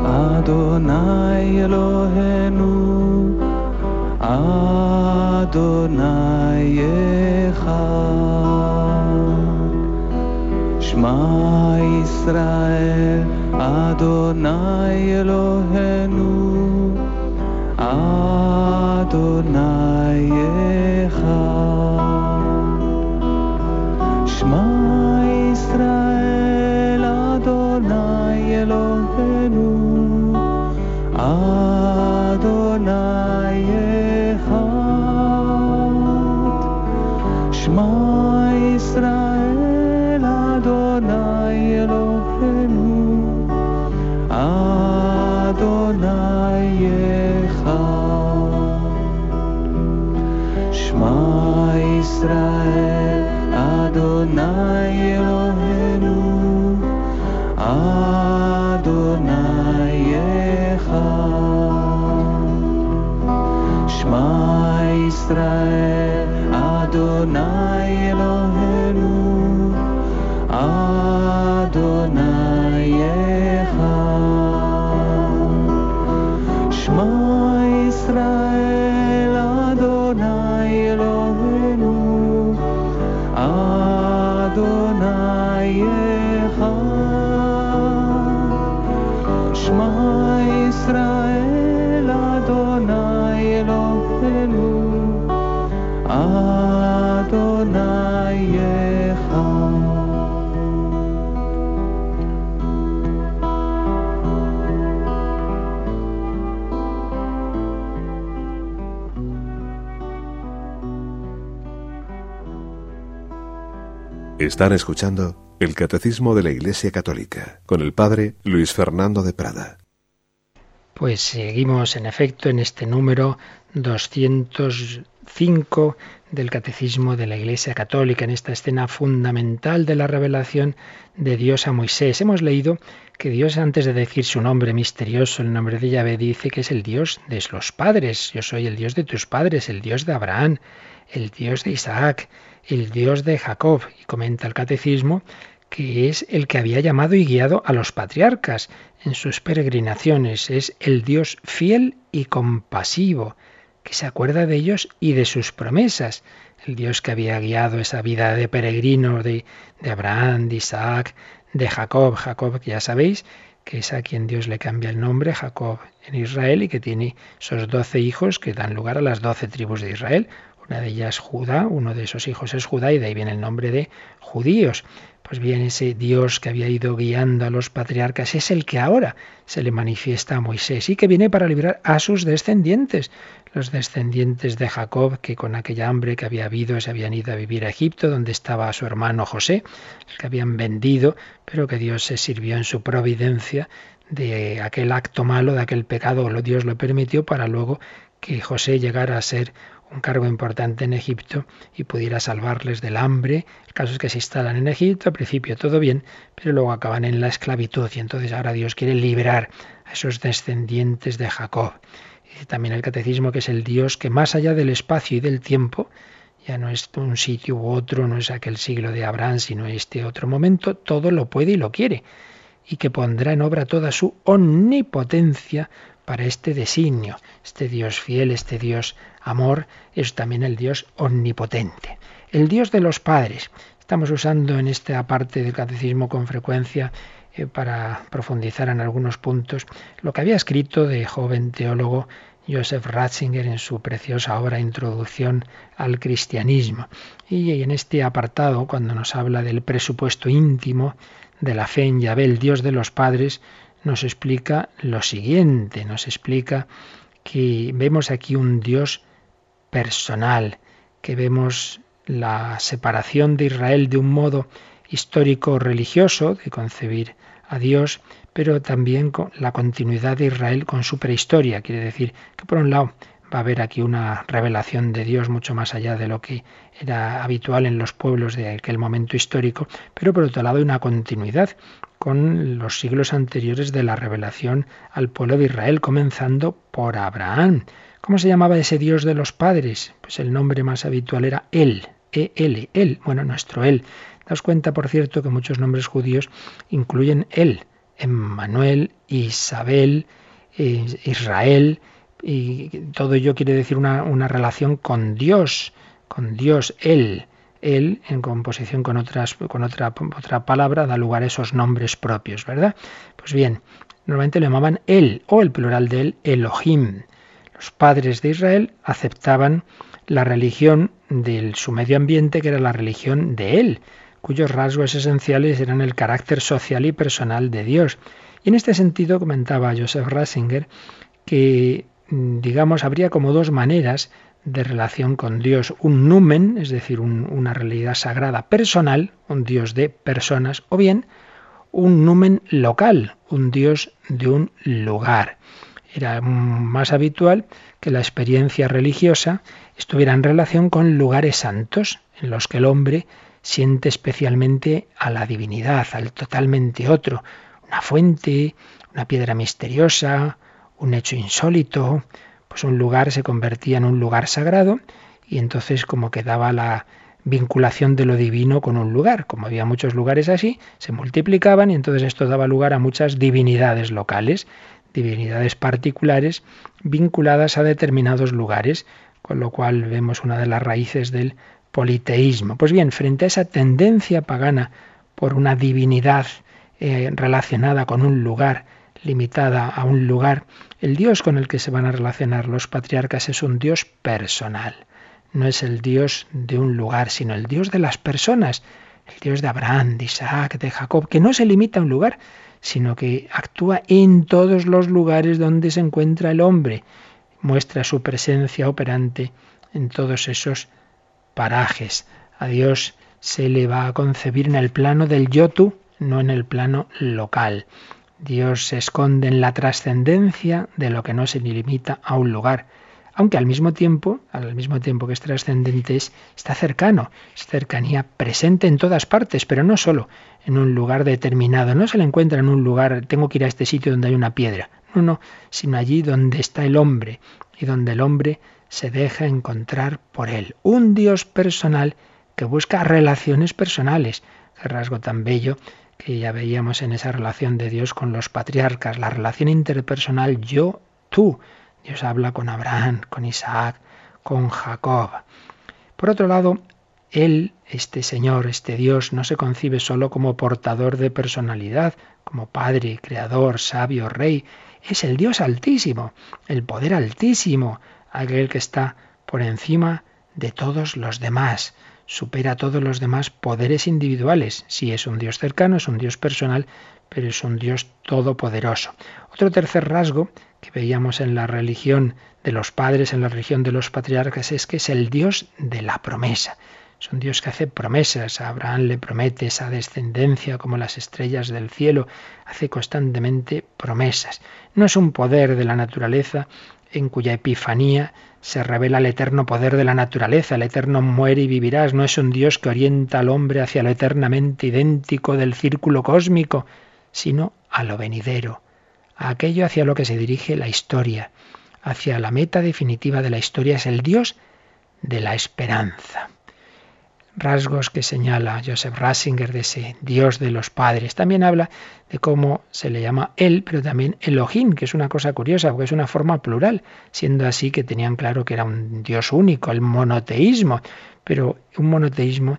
Adonai Eloheinu Adonai Echad.
Shema Yisrael Adonai Eloheinu Adonai Están escuchando el Catecismo de la Iglesia Católica con el Padre Luis Fernando de Prada.
Pues seguimos en efecto en este número 205 del Catecismo de la Iglesia Católica, en esta escena fundamental de la revelación de Dios a Moisés. Hemos leído que Dios antes de decir su nombre misterioso, el nombre de Yahvé, dice que es el Dios de los padres. Yo soy el Dios de tus padres, el Dios de Abraham, el Dios de Isaac, el Dios de Jacob. Y comenta el catecismo que es el que había llamado y guiado a los patriarcas en sus peregrinaciones. Es el Dios fiel y compasivo, que se acuerda de ellos y de sus promesas. El Dios que había guiado esa vida de peregrino de, de Abraham, de Isaac, de Jacob. Jacob, ya sabéis, que es a quien Dios le cambia el nombre, Jacob en Israel, y que tiene esos doce hijos que dan lugar a las doce tribus de Israel. Una de ellas Judá, uno de esos hijos es Judá y de ahí viene el nombre de judíos. Pues bien, ese Dios que había ido guiando a los patriarcas es el que ahora se le manifiesta a Moisés y que viene para librar a sus descendientes, los descendientes de Jacob, que con aquella hambre que había habido se habían ido a vivir a Egipto, donde estaba su hermano José, que habían vendido, pero que Dios se sirvió en su providencia de aquel acto malo, de aquel pecado, Dios lo permitió para luego que José llegara a ser un cargo importante en Egipto y pudiera salvarles del hambre. El caso es que se instalan en Egipto, al principio todo bien, pero luego acaban en la esclavitud y entonces ahora Dios quiere liberar a esos descendientes de Jacob. Y también el catecismo que es el Dios que más allá del espacio y del tiempo, ya no es un sitio u otro, no es aquel siglo de Abraham, sino este otro momento, todo lo puede y lo quiere, y que pondrá en obra toda su omnipotencia para este designio. Este Dios fiel, este Dios amor, es también el Dios omnipotente. El Dios de los padres. Estamos usando en esta parte del catecismo con frecuencia eh, para profundizar en algunos puntos lo que había escrito de joven teólogo Joseph Ratzinger en su preciosa obra Introducción al Cristianismo. Y en este apartado, cuando nos habla del presupuesto íntimo de la fe en Yahvé, el Dios de los padres, nos explica lo siguiente, nos explica que vemos aquí un Dios personal, que vemos la separación de Israel de un modo histórico religioso, de concebir a Dios, pero también la continuidad de Israel con su prehistoria. Quiere decir que por un lado va a haber aquí una revelación de Dios mucho más allá de lo que era habitual en los pueblos de aquel momento histórico, pero por otro lado una continuidad con los siglos anteriores de la revelación al pueblo de Israel, comenzando por Abraham. ¿Cómo se llamaba ese Dios de los padres? Pues el nombre más habitual era Él, E-L, Él, bueno, nuestro Él. Daos cuenta, por cierto, que muchos nombres judíos incluyen Él, Emmanuel, Isabel, eh, Israel, y todo ello quiere decir una, una relación con Dios, con Dios, Él. Él, en composición con, otras, con otra, otra palabra, da lugar a esos nombres propios, ¿verdad? Pues bien, normalmente le llamaban Él, o el plural de él, Elohim. Los padres de Israel aceptaban la religión de su medio ambiente, que era la religión de Él, cuyos rasgos esenciales eran el carácter social y personal de Dios. Y en este sentido comentaba Joseph Ratzinger que, mm, digamos, habría como dos maneras de relación con Dios, un numen, es decir, una realidad sagrada personal, un Dios de personas, o bien un numen local, un Dios de un lugar. Era más habitual que la experiencia religiosa estuviera en relación con lugares santos, en los que el hombre siente especialmente a la divinidad, al totalmente otro, una fuente, una piedra misteriosa, un hecho insólito, pues un lugar se convertía en un lugar sagrado y entonces como quedaba la vinculación de lo divino con un lugar. Como había muchos lugares así, se multiplicaban y entonces esto daba lugar a muchas divinidades locales, divinidades particulares vinculadas a determinados lugares, con lo cual vemos una de las raíces del politeísmo. Pues bien, frente a esa tendencia pagana por una divinidad eh, relacionada con un lugar, limitada a un lugar, el Dios con el que se van a relacionar los patriarcas es un Dios personal. No es el Dios de un lugar, sino el Dios de las personas, el Dios de Abraham, de Isaac, de Jacob, que no se limita a un lugar, sino que actúa en todos los lugares donde se encuentra el hombre, muestra su presencia operante en todos esos parajes. A Dios se le va a concebir en el plano del yo-tú, no en el plano local. Dios se esconde en la trascendencia de lo que no se limita a un lugar, aunque al mismo tiempo, al mismo tiempo que es trascendente, está cercano, es cercanía presente en todas partes, pero no solo en un lugar determinado, no se le encuentra en un lugar, tengo que ir a este sitio donde hay una piedra, no, no, sino allí donde está el hombre y donde el hombre se deja encontrar por él. Un Dios personal que busca relaciones personales. Qué rasgo tan bello que ya veíamos en esa relación de Dios con los patriarcas, la relación interpersonal yo-tú. Dios habla con Abraham, con Isaac, con Jacob. Por otro lado, Él, este Señor, este Dios, no se concibe solo como portador de personalidad, como Padre, Creador, Sabio, Rey. Es el Dios altísimo, el poder altísimo, aquel que está por encima de todos los demás, supera a todos los demás poderes individuales. Sí, es un Dios cercano, es un Dios personal, pero es un Dios todopoderoso. Otro tercer rasgo que veíamos en la religión de los padres, en la religión de los patriarcas, es que es el Dios de la promesa. Es un Dios que hace promesas. A Abraham le promete esa descendencia como las estrellas del cielo. Hace constantemente promesas. No es un poder de la naturaleza en cuya epifanía se revela el eterno poder de la naturaleza, el eterno muere y vivirás, no es un Dios que orienta al hombre hacia lo eternamente idéntico del círculo cósmico, sino a lo venidero, a aquello hacia lo que se dirige la historia, hacia la meta definitiva de la historia, es el Dios de la esperanza rasgos que señala Joseph Ratzinger de ese Dios de los padres. También habla de cómo se le llama él, pero también Elohim, que es una cosa curiosa, porque es una forma plural, siendo así que tenían claro que era un Dios único, el monoteísmo, pero un monoteísmo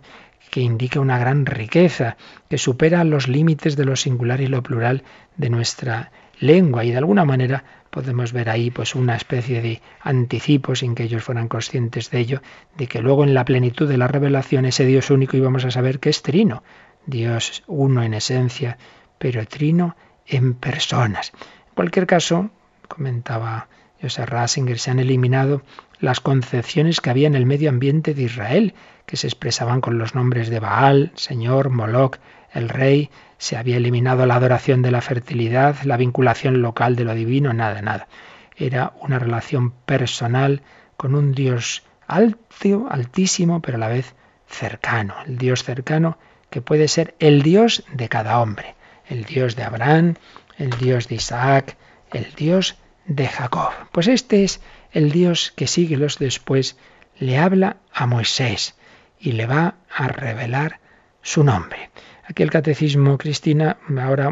que indica una gran riqueza, que supera los límites de lo singular y lo plural de nuestra lengua y de alguna manera podemos ver ahí pues una especie de anticipo sin que ellos fueran conscientes de ello, de que luego en la plenitud de la revelación ese Dios único íbamos a saber que es trino, Dios uno en esencia, pero trino en personas. En cualquier caso, comentaba Joseph Rasinger, se han eliminado las concepciones que había en el medio ambiente de Israel, que se expresaban con los nombres de Baal, Señor, Moloch, el Rey, se había eliminado la adoración de la fertilidad, la vinculación local de lo divino, nada, nada. Era una relación personal con un Dios alto, altísimo, pero a la vez cercano. El Dios cercano que puede ser el Dios de cada hombre. El Dios de Abraham, el Dios de Isaac, el Dios de Jacob. Pues este es el Dios que siglos después le habla a Moisés y le va a revelar su nombre. Aquí el catecismo, Cristina, ahora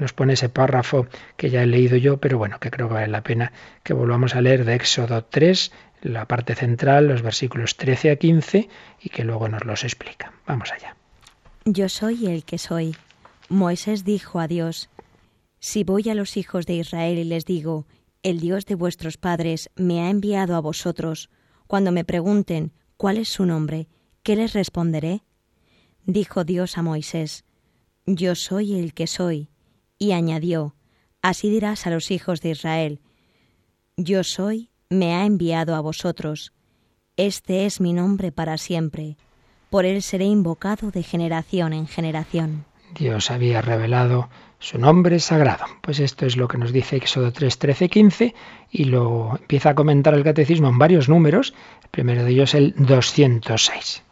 nos pone ese párrafo que ya he leído yo, pero bueno, que creo que vale la pena que volvamos a leer de Éxodo 3, la parte central, los versículos 13 a 15, y que luego nos los explica. Vamos allá.
Yo soy el que soy. Moisés dijo a Dios, Si voy a los hijos de Israel y les digo, el Dios de vuestros padres me ha enviado a vosotros, cuando me pregunten, ¿cuál es su nombre? ¿Qué les responderé? Dijo Dios a Moisés, Yo soy el que soy. Y añadió, Así dirás a los hijos de Israel, Yo soy, me ha enviado a vosotros. Este es mi nombre para siempre. Por él seré invocado de generación en generación.
Dios había revelado su nombre sagrado. Pues esto es lo que nos dice Éxodo 3, 13, 15 y lo empieza a comentar el catecismo en varios números. El primero de ellos el 206.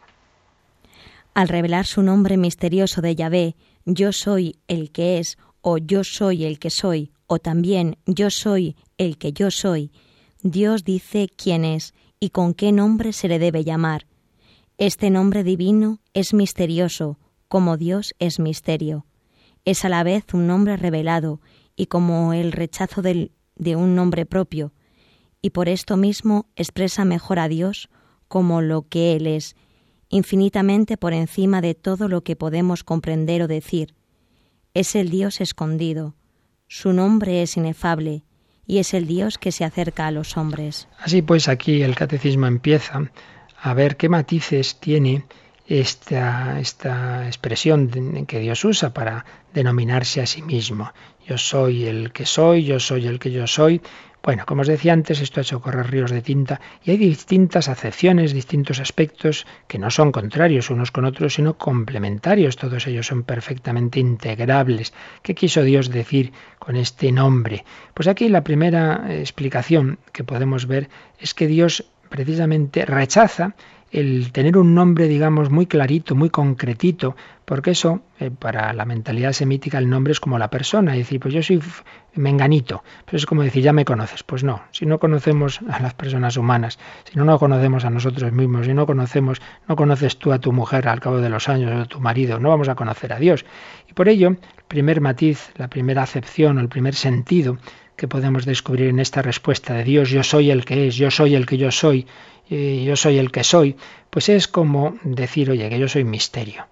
Al revelar su nombre misterioso de Yahvé, yo soy el que es, o yo soy el que soy, o también yo soy el que yo soy, Dios dice quién es y con qué nombre se le debe llamar. Este nombre divino es misterioso, como Dios es misterio. Es a la vez un nombre revelado y como el rechazo de un nombre propio, y por esto mismo expresa mejor a Dios como lo que Él es infinitamente por encima de todo lo que podemos comprender o decir. Es el Dios escondido, su nombre es inefable, y es el Dios que se acerca a los hombres.
Así pues aquí el catecismo empieza a ver qué matices tiene esta, esta expresión que Dios usa para denominarse a sí mismo. Yo soy el que soy, yo soy el que yo soy. Bueno, como os decía antes, esto ha hecho correr ríos de tinta y hay distintas acepciones, distintos aspectos que no son contrarios unos con otros, sino complementarios. Todos ellos son perfectamente integrables. ¿Qué quiso Dios decir con este nombre? Pues aquí la primera explicación que podemos ver es que Dios precisamente rechaza el tener un nombre, digamos, muy clarito, muy concretito, porque eso, eh, para la mentalidad semítica, el nombre es como la persona, y decir, pues yo soy menganito, pero es como decir, ya me conoces. Pues no, si no conocemos a las personas humanas, si no nos conocemos a nosotros mismos, si no conocemos, no conoces tú a tu mujer al cabo de los años, o a tu marido, no vamos a conocer a Dios. Y por ello, el primer matiz, la primera acepción o el primer sentido que podemos descubrir en esta respuesta de Dios, yo soy el que es, yo soy el que yo soy, yo soy el que soy, pues es como decir, oye, que yo soy misterio.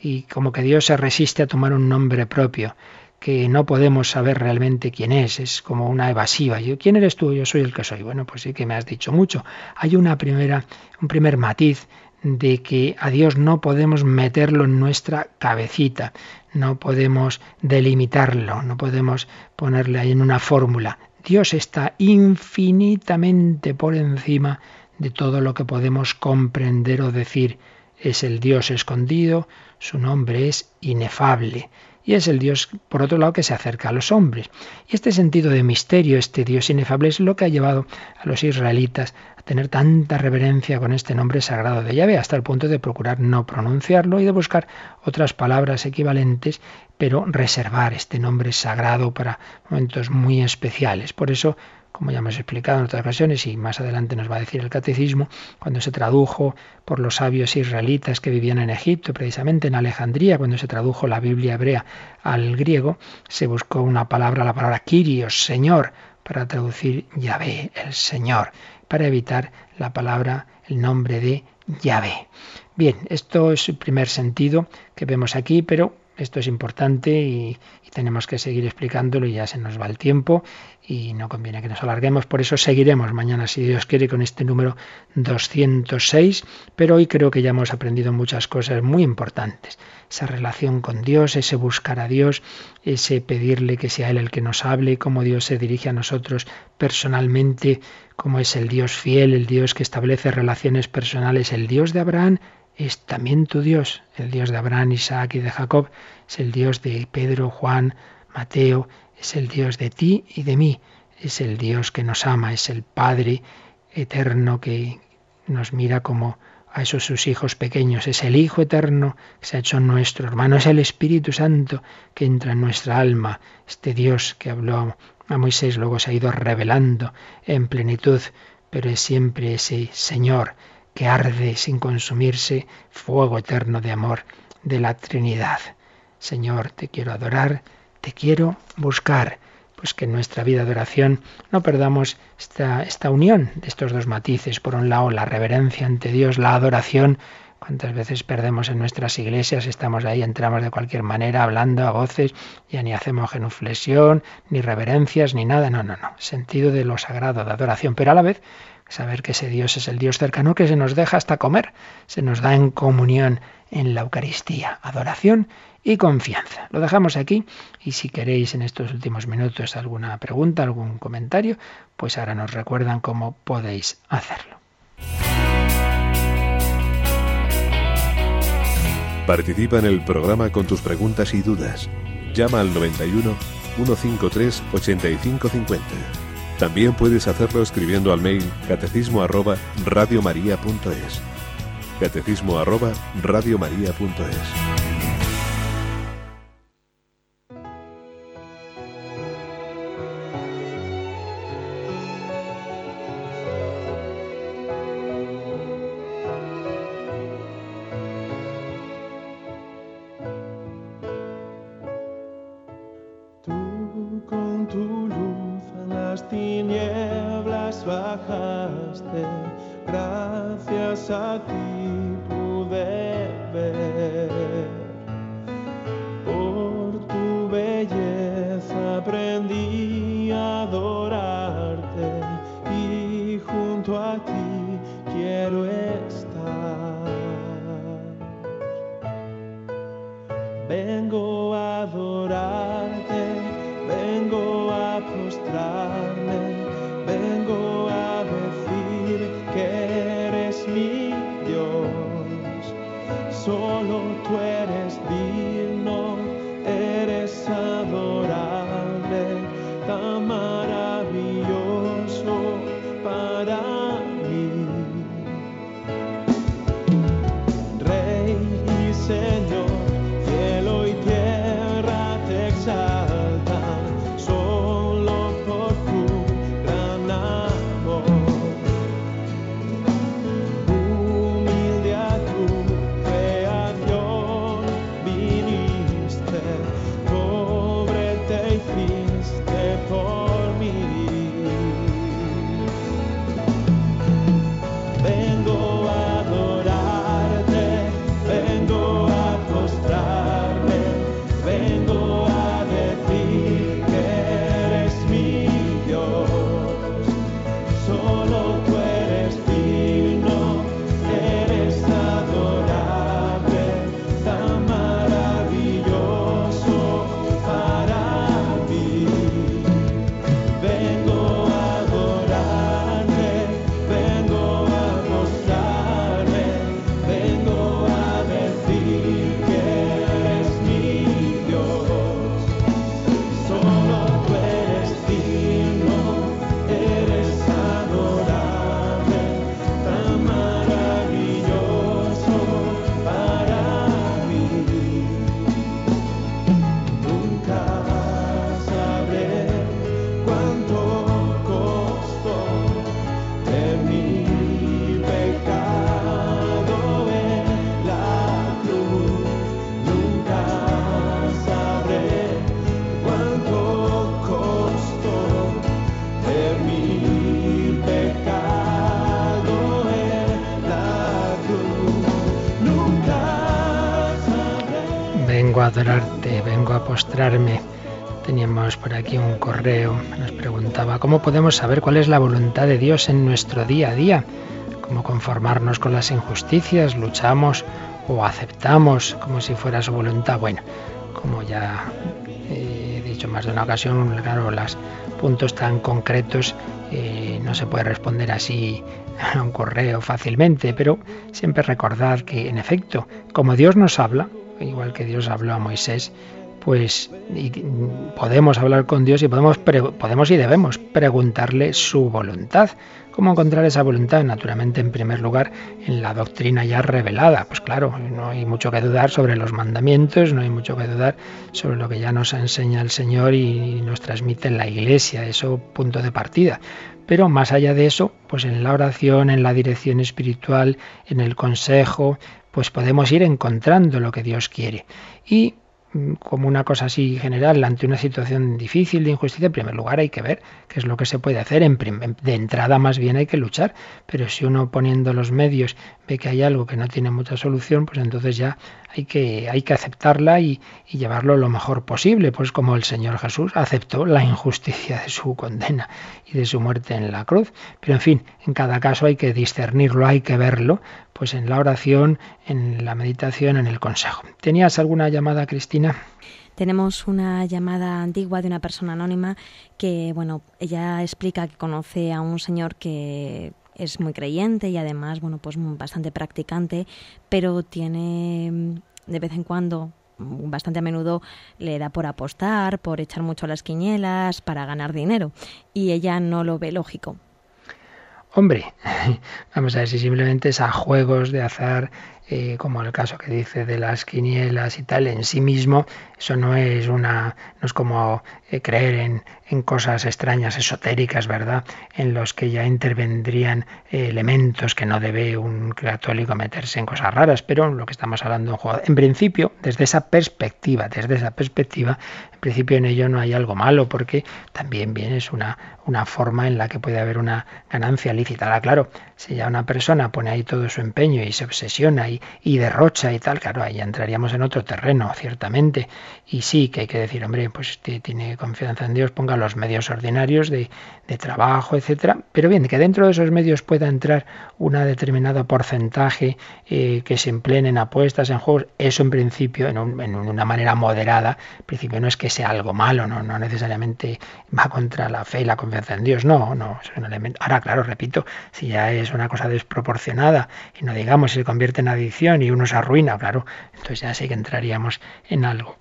Y como que Dios se resiste a tomar un nombre propio, que no podemos saber realmente quién es, es como una evasiva. Yo, ¿Quién eres tú? Yo soy el que soy. Bueno, pues sí que me has dicho mucho. Hay una primera, un primer matiz de que a Dios no podemos meterlo en nuestra cabecita, no podemos delimitarlo, no podemos ponerle ahí en una fórmula. Dios está infinitamente por encima de todo lo que podemos comprender o decir. Es el Dios escondido, su nombre es inefable y es el Dios, por otro lado, que se acerca a los hombres. Y este sentido de misterio, este Dios inefable, es lo que ha llevado a los israelitas a tener tanta reverencia con este nombre sagrado de Yahvé, hasta el punto de procurar no pronunciarlo y de buscar otras palabras equivalentes, pero reservar este nombre sagrado para momentos muy especiales. Por eso como ya hemos explicado en otras ocasiones y más adelante nos va a decir el catecismo, cuando se tradujo por los sabios israelitas que vivían en Egipto, precisamente en Alejandría, cuando se tradujo la Biblia hebrea al griego, se buscó una palabra, la palabra Kyrios, Señor, para traducir Yahvé, el Señor, para evitar la palabra, el nombre de Yahvé. Bien, esto es el primer sentido que vemos aquí, pero esto es importante y, tenemos que seguir explicándolo y ya se nos va el tiempo y no conviene que nos alarguemos. Por eso seguiremos mañana, si Dios quiere, con este número 206. Pero hoy creo que ya hemos aprendido muchas cosas muy importantes. Esa relación con Dios, ese buscar a Dios, ese pedirle que sea Él el que nos hable, cómo Dios se dirige a nosotros personalmente, cómo es el Dios fiel, el Dios que establece relaciones personales, el Dios de Abraham es también tu Dios, el Dios de Abraham, Isaac y de Jacob, es el Dios de Pedro, Juan, Mateo, es el Dios de ti y de mí, es el Dios que nos ama, es el Padre eterno que nos mira como a esos sus hijos pequeños, es el Hijo eterno que se ha hecho nuestro hermano, es el Espíritu Santo que entra en nuestra alma, este Dios que habló a Moisés, luego se ha ido revelando en plenitud, pero es siempre ese Señor, que arde sin consumirse, fuego eterno de amor de la Trinidad. Señor, te quiero adorar, te quiero buscar, pues que en nuestra vida de oración no perdamos esta, esta unión de estos dos matices. Por un lado, la reverencia ante Dios, la adoración, ¿Cuántas veces perdemos en nuestras iglesias? Estamos ahí, entramos de cualquier manera, hablando a voces, ya ni hacemos genuflexión, ni reverencias, ni nada. No, no, no. Sentido de lo sagrado, de adoración. Pero a la vez saber que ese Dios es el Dios cercano que se nos deja hasta comer, se nos da en comunión en la Eucaristía, adoración y confianza. Lo dejamos aquí y si queréis en estos últimos minutos alguna pregunta, algún comentario, pues ahora nos recuerdan cómo podéis hacerlo.
Participa en el programa con tus preguntas y dudas. Llama al 91 153 8550. También puedes hacerlo escribiendo al mail catecismo arroba radiomaria.es. Catecismo arroba radiomaria.es.
Tú con tu luz las tinieblas bajaste, gracias a ti. Por aquí un correo, nos preguntaba cómo podemos saber cuál es la voluntad de Dios en nuestro día a día, cómo conformarnos con las injusticias, luchamos o aceptamos como si fuera su voluntad. Bueno, como ya he dicho más de una ocasión, claro, los puntos tan concretos eh, no se puede responder así a un correo fácilmente, pero siempre recordad que en efecto, como Dios nos habla, igual que Dios habló a Moisés, pues podemos hablar con Dios y podemos, podemos y debemos preguntarle su voluntad. ¿Cómo encontrar esa voluntad? Naturalmente, en primer lugar, en la doctrina ya revelada. Pues claro, no hay mucho que dudar sobre los mandamientos, no hay mucho que dudar sobre lo que ya nos enseña el Señor y nos transmite en la Iglesia, eso punto de partida. Pero más allá de eso, pues en la oración, en la dirección espiritual, en el consejo, pues podemos ir encontrando lo que Dios quiere. Y como una cosa así general, ante una situación difícil de injusticia, en primer lugar hay que ver qué es lo que se puede hacer. En de entrada más bien hay que luchar, pero si uno poniendo los medios ve que hay algo que no tiene mucha solución, pues entonces ya hay que, hay que aceptarla y, y llevarlo lo mejor posible, pues como el Señor Jesús aceptó la injusticia de su condena y de su muerte en la cruz. Pero en fin, en cada caso hay que discernirlo, hay que verlo, pues en la oración, en la meditación, en el consejo. ¿Tenías alguna llamada, Cristina?
Tenemos una llamada antigua de una persona anónima que, bueno, ella explica que conoce a un señor que es muy creyente y además, bueno, pues bastante practicante, pero tiene de vez en cuando bastante a menudo le da por apostar, por echar mucho las quinielas, para ganar dinero. Y ella no lo ve lógico.
Hombre, <laughs> vamos a ver si simplemente es a juegos de azar, eh, como el caso que dice de las quinielas y tal, en sí mismo, eso no es una, no es como eh, creer en, en, cosas extrañas, esotéricas, ¿verdad? En los que ya intervendrían eh, elementos que no debe un católico meterse en cosas raras, pero lo que estamos hablando en juego. En principio, desde esa perspectiva, desde esa perspectiva, en principio en ello no hay algo malo, porque también bien es una, una forma en la que puede haber una ganancia lícita. Claro, si ya una persona pone ahí todo su empeño y se obsesiona y, y derrocha y tal, claro, ahí entraríamos en otro terreno, ciertamente. Y sí que hay que decir, hombre, pues tiene confianza en Dios, ponga los medios ordinarios de, de trabajo, etcétera. Pero bien, que dentro de esos medios pueda entrar un determinado porcentaje eh, que se empleen en apuestas, en juegos, eso en principio, en, en, una manera moderada, en principio no es que sea algo malo, no, no necesariamente va contra la fe y la confianza en Dios, no, no, es un elemento. Ahora, claro, repito, si ya es una cosa desproporcionada y no digamos se convierte en adicción y uno se arruina, claro, entonces ya sí que entraríamos en algo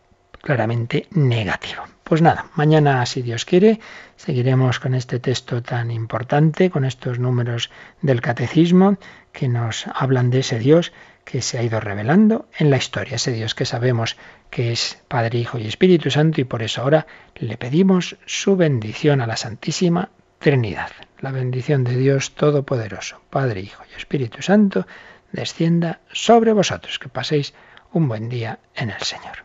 claramente negativo. Pues nada, mañana, si Dios quiere, seguiremos con este texto tan importante, con estos números del catecismo que nos hablan de ese Dios que se ha ido revelando en la historia, ese Dios que sabemos que es Padre, Hijo y Espíritu Santo y por eso ahora le pedimos su bendición a la Santísima Trinidad. La bendición de Dios Todopoderoso, Padre, Hijo y Espíritu Santo, descienda sobre vosotros. Que paséis un buen día en el Señor.